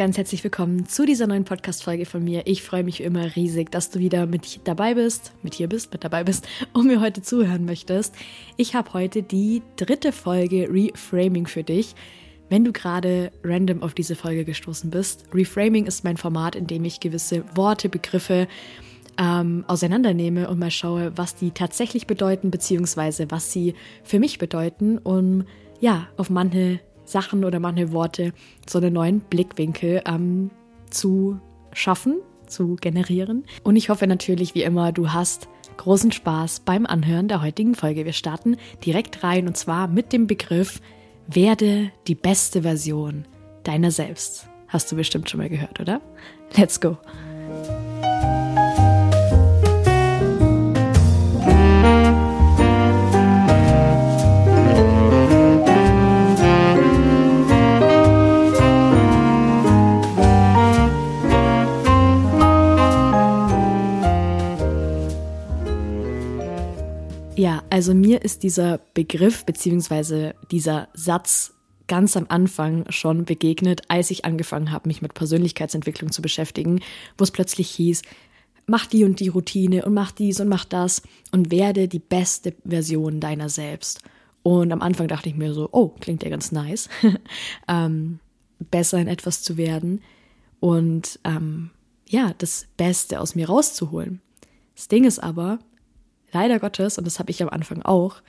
Ganz herzlich willkommen zu dieser neuen Podcast-Folge von mir. Ich freue mich immer riesig, dass du wieder mit dabei bist, mit hier bist, mit dabei bist und mir heute zuhören möchtest. Ich habe heute die dritte Folge Reframing für dich. Wenn du gerade random auf diese Folge gestoßen bist, Reframing ist mein Format, in dem ich gewisse Worte, Begriffe ähm, auseinandernehme und mal schaue, was die tatsächlich bedeuten, beziehungsweise was sie für mich bedeuten, um ja auf manche Sachen oder manche Worte so einen neuen Blickwinkel ähm, zu schaffen, zu generieren. Und ich hoffe natürlich, wie immer, du hast großen Spaß beim Anhören der heutigen Folge. Wir starten direkt rein und zwar mit dem Begriff Werde die beste Version deiner selbst. Hast du bestimmt schon mal gehört, oder? Let's go! Also mir ist dieser Begriff bzw. dieser Satz ganz am Anfang schon begegnet, als ich angefangen habe, mich mit Persönlichkeitsentwicklung zu beschäftigen, wo es plötzlich hieß, mach die und die Routine und mach dies und mach das und werde die beste Version deiner selbst. Und am Anfang dachte ich mir so, oh, klingt ja ganz nice, ähm, besser in etwas zu werden und ähm, ja, das Beste aus mir rauszuholen. Das Ding ist aber, leider Gottes, und das habe ich am Anfang auch,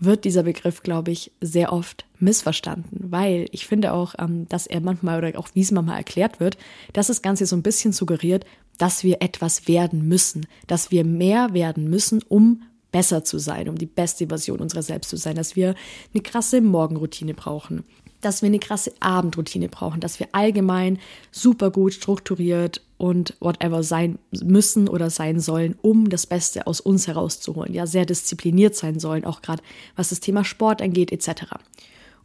wird dieser Begriff, glaube ich, sehr oft missverstanden, weil ich finde auch, ähm, dass er manchmal oder auch wie es manchmal erklärt wird, dass das Ganze so ein bisschen suggeriert, dass wir etwas werden müssen, dass wir mehr werden müssen, um besser zu sein, um die beste Version unserer selbst zu sein, dass wir eine krasse Morgenroutine brauchen, dass wir eine krasse Abendroutine brauchen, dass wir allgemein super gut strukturiert und whatever sein müssen oder sein sollen, um das Beste aus uns herauszuholen. Ja, sehr diszipliniert sein sollen, auch gerade was das Thema Sport angeht, etc.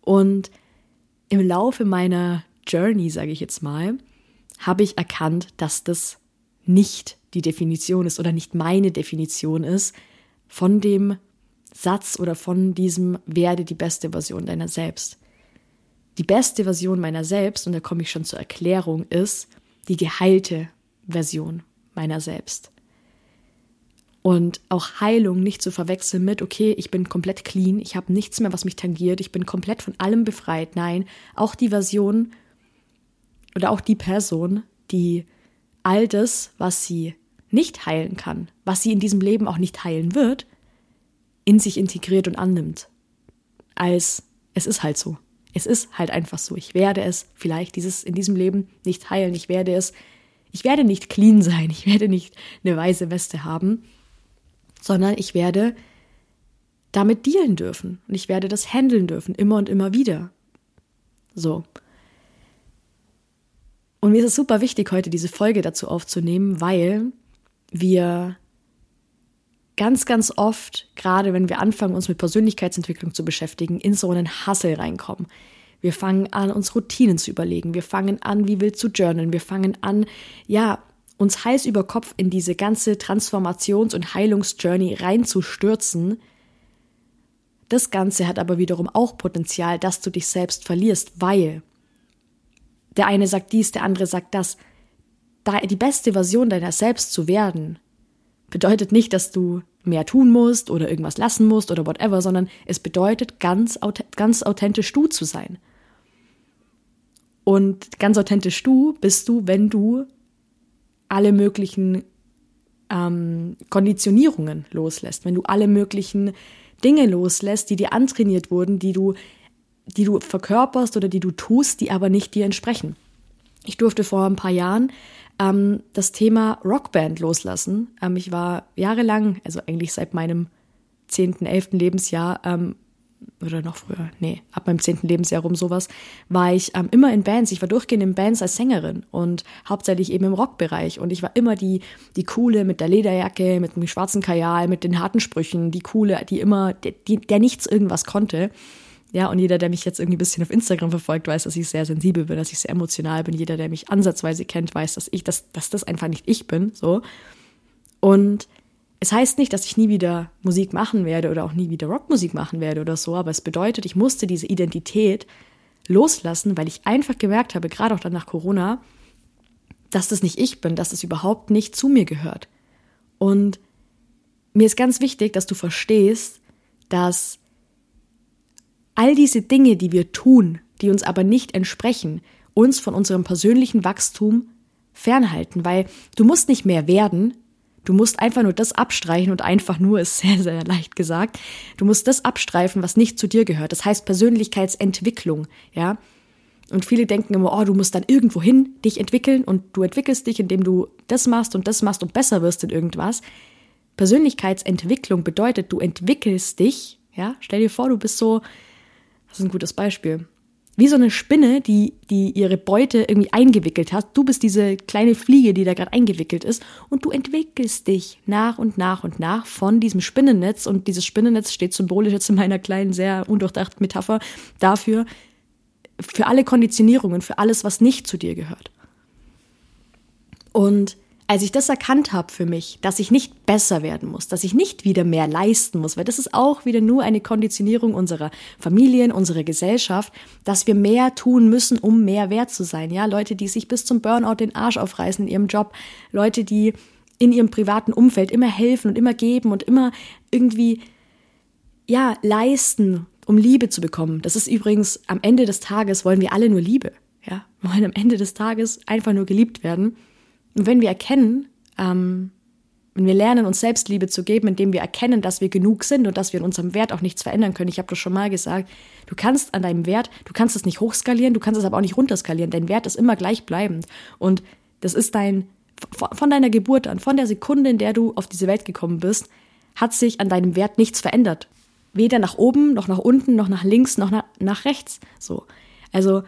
Und im Laufe meiner Journey, sage ich jetzt mal, habe ich erkannt, dass das nicht die Definition ist oder nicht meine Definition ist von dem Satz oder von diesem werde die beste Version deiner selbst. Die beste Version meiner selbst, und da komme ich schon zur Erklärung, ist die geheilte Version meiner selbst. Und auch Heilung nicht zu verwechseln mit, okay, ich bin komplett clean, ich habe nichts mehr, was mich tangiert, ich bin komplett von allem befreit. Nein, auch die Version oder auch die Person, die all das, was sie nicht heilen kann, was sie in diesem Leben auch nicht heilen wird, in sich integriert und annimmt. Als es ist halt so. Es ist halt einfach so. Ich werde es vielleicht dieses in diesem Leben nicht heilen. Ich werde es, ich werde nicht clean sein. Ich werde nicht eine weiße Weste haben, sondern ich werde damit dealen dürfen und ich werde das handeln dürfen immer und immer wieder. So. Und mir ist es super wichtig, heute diese Folge dazu aufzunehmen, weil wir ganz, ganz oft, gerade wenn wir anfangen, uns mit Persönlichkeitsentwicklung zu beschäftigen, in so einen Hassel reinkommen. Wir fangen an, uns Routinen zu überlegen. Wir fangen an, wie wild zu journalen. Wir fangen an, ja, uns heiß über Kopf in diese ganze Transformations- und Heilungsjourney reinzustürzen. Das Ganze hat aber wiederum auch Potenzial, dass du dich selbst verlierst, weil der eine sagt dies, der andere sagt das. die beste Version deiner selbst zu werden, bedeutet nicht, dass du mehr tun musst oder irgendwas lassen musst oder whatever, sondern es bedeutet, ganz, ganz authentisch du zu sein. Und ganz authentisch du bist du, wenn du alle möglichen ähm, Konditionierungen loslässt, wenn du alle möglichen Dinge loslässt, die dir antrainiert wurden, die du, die du verkörperst oder die du tust, die aber nicht dir entsprechen. Ich durfte vor ein paar Jahren ähm, das Thema Rockband loslassen. Ähm, ich war jahrelang, also eigentlich seit meinem 10., 11. Lebensjahr, ähm, oder noch früher, nee, ab meinem 10. Lebensjahr rum sowas, war ich ähm, immer in Bands. Ich war durchgehend in Bands als Sängerin und hauptsächlich eben im Rockbereich. Und ich war immer die, die coole mit der Lederjacke, mit dem schwarzen Kajal, mit den harten Sprüchen, die coole, die immer, die, der nichts irgendwas konnte. Ja, und jeder, der mich jetzt irgendwie ein bisschen auf Instagram verfolgt, weiß, dass ich sehr sensibel bin, dass ich sehr emotional bin. Jeder, der mich ansatzweise kennt, weiß, dass ich, dass, dass das einfach nicht ich bin, so. Und es heißt nicht, dass ich nie wieder Musik machen werde oder auch nie wieder Rockmusik machen werde oder so, aber es bedeutet, ich musste diese Identität loslassen, weil ich einfach gemerkt habe, gerade auch dann nach Corona, dass das nicht ich bin, dass das überhaupt nicht zu mir gehört. Und mir ist ganz wichtig, dass du verstehst, dass all diese Dinge, die wir tun, die uns aber nicht entsprechen, uns von unserem persönlichen Wachstum fernhalten, weil du musst nicht mehr werden, du musst einfach nur das abstreichen und einfach nur ist sehr, sehr leicht gesagt. Du musst das abstreifen, was nicht zu dir gehört. Das heißt Persönlichkeitsentwicklung, ja. Und viele denken immer, oh, du musst dann irgendwo hin dich entwickeln und du entwickelst dich, indem du das machst und das machst und besser wirst in irgendwas. Persönlichkeitsentwicklung bedeutet, du entwickelst dich, ja. Stell dir vor, du bist so, das ist ein gutes Beispiel wie so eine Spinne, die, die ihre Beute irgendwie eingewickelt hat. Du bist diese kleine Fliege, die da gerade eingewickelt ist und du entwickelst dich nach und nach und nach von diesem Spinnennetz und dieses Spinnennetz steht symbolisch jetzt in meiner kleinen, sehr undurchdachten Metapher dafür, für alle Konditionierungen, für alles, was nicht zu dir gehört. Und als ich das erkannt habe für mich, dass ich nicht besser werden muss, dass ich nicht wieder mehr leisten muss, weil das ist auch wieder nur eine Konditionierung unserer Familien, unserer Gesellschaft, dass wir mehr tun müssen, um mehr wert zu sein. Ja, Leute, die sich bis zum Burnout den Arsch aufreißen in ihrem Job, Leute, die in ihrem privaten Umfeld immer helfen und immer geben und immer irgendwie ja, leisten, um Liebe zu bekommen. Das ist übrigens am Ende des Tages wollen wir alle nur Liebe. Ja, wollen am Ende des Tages einfach nur geliebt werden. Und wenn wir erkennen, ähm, wenn wir lernen, uns Selbstliebe zu geben, indem wir erkennen, dass wir genug sind und dass wir in unserem Wert auch nichts verändern können. Ich habe das schon mal gesagt. Du kannst an deinem Wert, du kannst es nicht hochskalieren, du kannst es aber auch nicht runterskalieren. Dein Wert ist immer gleichbleibend. Und das ist dein, von deiner Geburt an, von der Sekunde, in der du auf diese Welt gekommen bist, hat sich an deinem Wert nichts verändert. Weder nach oben, noch nach unten, noch nach links, noch nach, nach rechts. So. Also,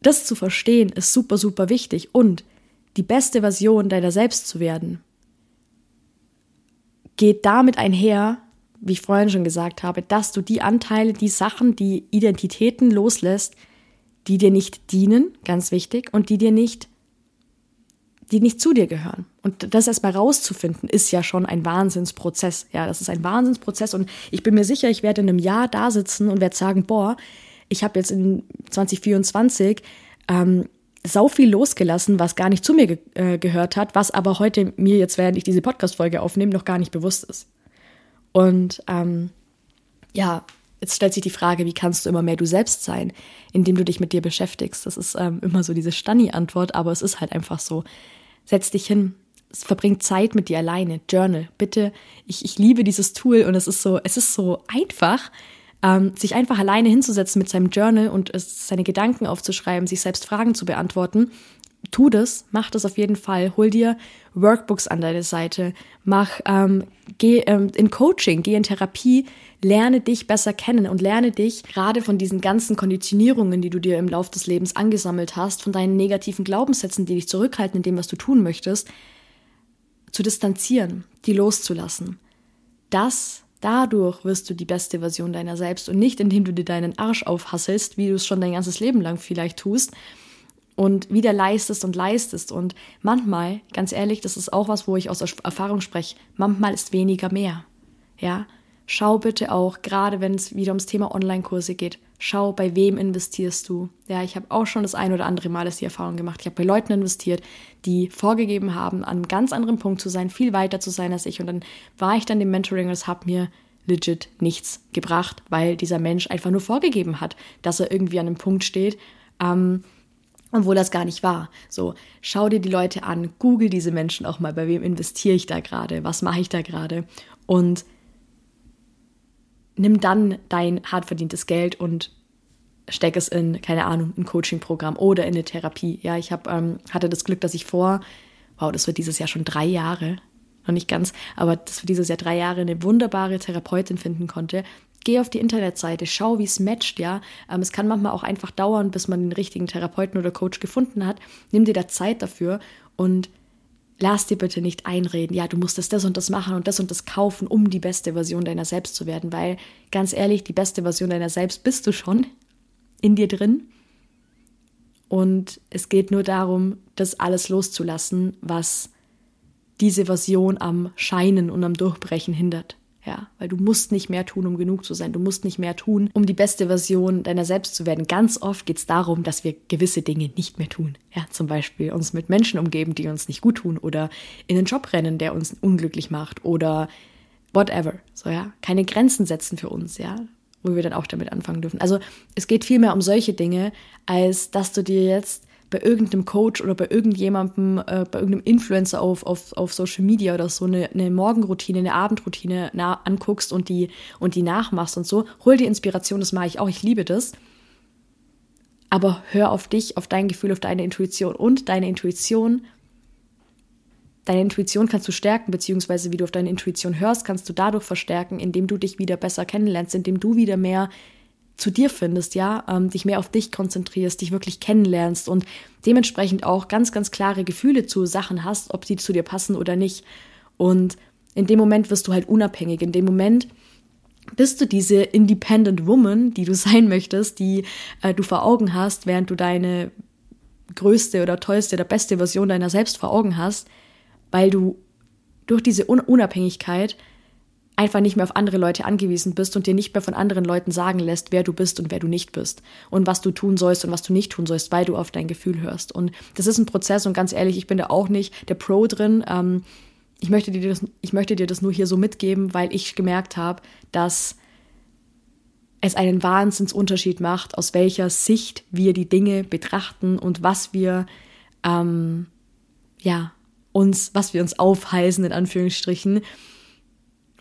das zu verstehen ist super, super wichtig. Und die beste Version deiner selbst zu werden, geht damit einher, wie ich vorhin schon gesagt habe, dass du die Anteile, die Sachen, die Identitäten loslässt, die dir nicht dienen, ganz wichtig, und die dir nicht, die nicht zu dir gehören. Und das erstmal rauszufinden, ist ja schon ein Wahnsinnsprozess. Ja, das ist ein Wahnsinnsprozess. Und ich bin mir sicher, ich werde in einem Jahr da sitzen und werde sagen, boah, ich habe jetzt in 2024 ähm, sau viel losgelassen, was gar nicht zu mir ge äh, gehört hat, was aber heute mir jetzt, während ich diese Podcast-Folge aufnehme, noch gar nicht bewusst ist. Und ähm, ja, jetzt stellt sich die Frage, wie kannst du immer mehr du selbst sein, indem du dich mit dir beschäftigst? Das ist ähm, immer so diese Stanni-Antwort, aber es ist halt einfach so. Setz dich hin, verbring Zeit mit dir alleine, Journal, bitte. Ich, ich liebe dieses Tool und es ist so, es ist so einfach ähm, sich einfach alleine hinzusetzen mit seinem Journal und seine Gedanken aufzuschreiben, sich selbst Fragen zu beantworten. Tu das, mach das auf jeden Fall. Hol dir Workbooks an deine Seite, mach, ähm, geh ähm, in Coaching, geh in Therapie, lerne dich besser kennen und lerne dich gerade von diesen ganzen Konditionierungen, die du dir im Laufe des Lebens angesammelt hast, von deinen negativen Glaubenssätzen, die dich zurückhalten in dem, was du tun möchtest, zu distanzieren, die loszulassen. Das Dadurch wirst du die beste Version deiner selbst und nicht, indem du dir deinen Arsch aufhasselst, wie du es schon dein ganzes Leben lang vielleicht tust und wieder leistest und leistest. Und manchmal, ganz ehrlich, das ist auch was, wo ich aus Erfahrung spreche, manchmal ist weniger mehr. Ja, schau bitte auch, gerade wenn es wieder ums Thema Online-Kurse geht, schau, bei wem investierst du. Ja, ich habe auch schon das ein oder andere Mal die Erfahrung gemacht. Ich habe bei Leuten investiert, die vorgegeben haben, an einem ganz anderen Punkt zu sein, viel weiter zu sein als ich. Und dann war ich dann im Mentoring und es hat mir legit nichts gebracht, weil dieser Mensch einfach nur vorgegeben hat, dass er irgendwie an einem Punkt steht. Ähm, obwohl das gar nicht war. So, schau dir die Leute an, google diese Menschen auch mal, bei wem investiere ich da gerade, was mache ich da gerade und nimm dann dein hart verdientes Geld und steck es in, keine Ahnung, ein Coaching-Programm oder in eine Therapie. Ja, ich hab, ähm, hatte das Glück, dass ich vor, wow, das wird dieses Jahr schon drei Jahre, noch nicht ganz, aber das wird dieses Jahr drei Jahre eine wunderbare Therapeutin finden konnte. Geh auf die Internetseite, schau, wie es matcht, ja. Ähm, es kann manchmal auch einfach dauern, bis man den richtigen Therapeuten oder Coach gefunden hat. Nimm dir da Zeit dafür und lass dir bitte nicht einreden, ja, du musst das, das und das machen und das und das kaufen, um die beste Version deiner selbst zu werden, weil ganz ehrlich, die beste Version deiner selbst bist du schon in dir drin. Und es geht nur darum, das alles loszulassen, was diese Version am Scheinen und am Durchbrechen hindert. Ja, weil du musst nicht mehr tun, um genug zu sein. Du musst nicht mehr tun, um die beste Version deiner selbst zu werden. Ganz oft geht es darum, dass wir gewisse Dinge nicht mehr tun. Ja, zum Beispiel uns mit Menschen umgeben, die uns nicht gut tun oder in einen Job rennen, der uns unglücklich macht oder whatever. So, ja, keine Grenzen setzen für uns, ja, wo wir dann auch damit anfangen dürfen. Also, es geht viel mehr um solche Dinge, als dass du dir jetzt bei irgendeinem Coach oder bei irgendjemandem, äh, bei irgendeinem Influencer auf, auf, auf Social Media oder so eine, eine Morgenroutine, eine Abendroutine anguckst und die, und die nachmachst und so. Hol dir Inspiration, das mache ich auch, ich liebe das. Aber hör auf dich, auf dein Gefühl, auf deine Intuition. Und deine Intuition, deine Intuition kannst du stärken, beziehungsweise wie du auf deine Intuition hörst, kannst du dadurch verstärken, indem du dich wieder besser kennenlernst, indem du wieder mehr zu dir findest, ja, ähm, dich mehr auf dich konzentrierst, dich wirklich kennenlernst und dementsprechend auch ganz, ganz klare Gefühle zu Sachen hast, ob die zu dir passen oder nicht. Und in dem Moment wirst du halt unabhängig. In dem Moment bist du diese Independent Woman, die du sein möchtest, die äh, du vor Augen hast, während du deine größte oder tollste oder beste Version deiner selbst vor Augen hast, weil du durch diese Unabhängigkeit einfach nicht mehr auf andere Leute angewiesen bist und dir nicht mehr von anderen Leuten sagen lässt, wer du bist und wer du nicht bist und was du tun sollst und was du nicht tun sollst, weil du auf dein Gefühl hörst. Und das ist ein Prozess und ganz ehrlich, ich bin da auch nicht der Pro drin. Ähm, ich, möchte dir das, ich möchte dir das nur hier so mitgeben, weil ich gemerkt habe, dass es einen Wahnsinnsunterschied macht, aus welcher Sicht wir die Dinge betrachten und was wir, ähm, ja, uns, was wir uns aufheißen, in Anführungsstrichen,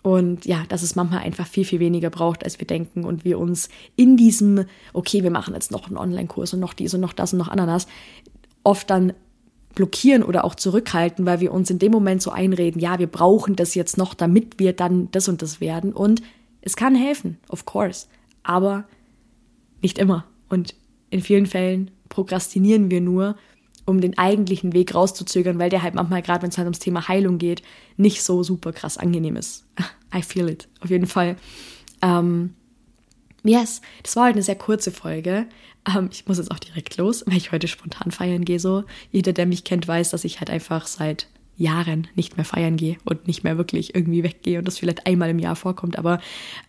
und ja, dass es manchmal einfach viel, viel weniger braucht, als wir denken und wir uns in diesem, okay, wir machen jetzt noch einen Online-Kurs und noch dies und noch das und noch Ananas, oft dann blockieren oder auch zurückhalten, weil wir uns in dem Moment so einreden, ja, wir brauchen das jetzt noch, damit wir dann das und das werden. Und es kann helfen, of course, aber nicht immer. Und in vielen Fällen prokrastinieren wir nur um den eigentlichen Weg rauszuzögern, weil der halt manchmal, gerade wenn es halt ums Thema Heilung geht, nicht so super krass angenehm ist. I feel it, auf jeden Fall. Ähm, yes, das war halt eine sehr kurze Folge. Ähm, ich muss jetzt auch direkt los, weil ich heute spontan feiern gehe. So, jeder, der mich kennt, weiß, dass ich halt einfach seit Jahren nicht mehr feiern gehe und nicht mehr wirklich irgendwie weggehe und das vielleicht einmal im Jahr vorkommt. Aber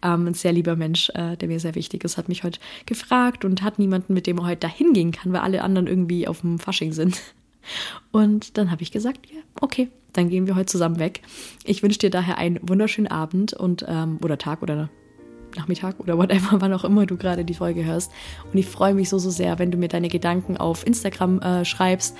ähm, ein sehr lieber Mensch, äh, der mir sehr wichtig ist, hat mich heute gefragt und hat niemanden, mit dem er heute dahin gehen kann, weil alle anderen irgendwie auf dem Fasching sind. Und dann habe ich gesagt, ja, okay, dann gehen wir heute zusammen weg. Ich wünsche dir daher einen wunderschönen Abend und ähm, oder Tag oder Nachmittag oder whatever, wann auch immer du gerade die Folge hörst. Und ich freue mich so, so sehr, wenn du mir deine Gedanken auf Instagram äh, schreibst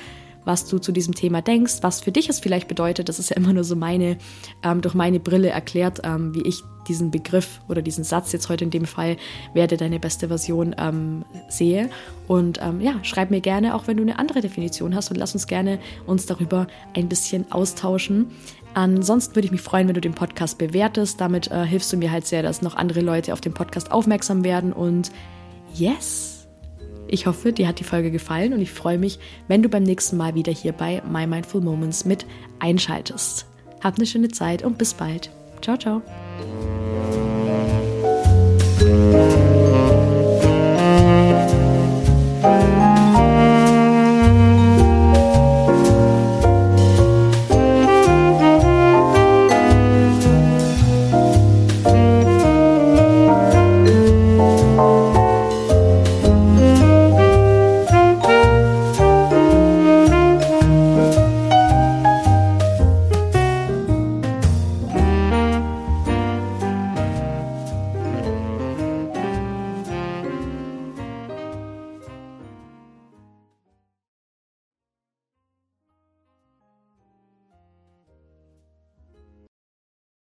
was du zu diesem Thema denkst, was für dich es vielleicht bedeutet. Das ist ja immer nur so meine, ähm, durch meine Brille erklärt, ähm, wie ich diesen Begriff oder diesen Satz jetzt heute in dem Fall, werde deine beste Version ähm, sehe. Und ähm, ja, schreib mir gerne, auch wenn du eine andere Definition hast und lass uns gerne uns darüber ein bisschen austauschen. Ansonsten würde ich mich freuen, wenn du den Podcast bewertest. Damit äh, hilfst du mir halt sehr, dass noch andere Leute auf den Podcast aufmerksam werden. Und yes! Ich hoffe, dir hat die Folge gefallen und ich freue mich, wenn du beim nächsten Mal wieder hier bei My Mindful Moments mit einschaltest. Hab eine schöne Zeit und bis bald. Ciao, ciao.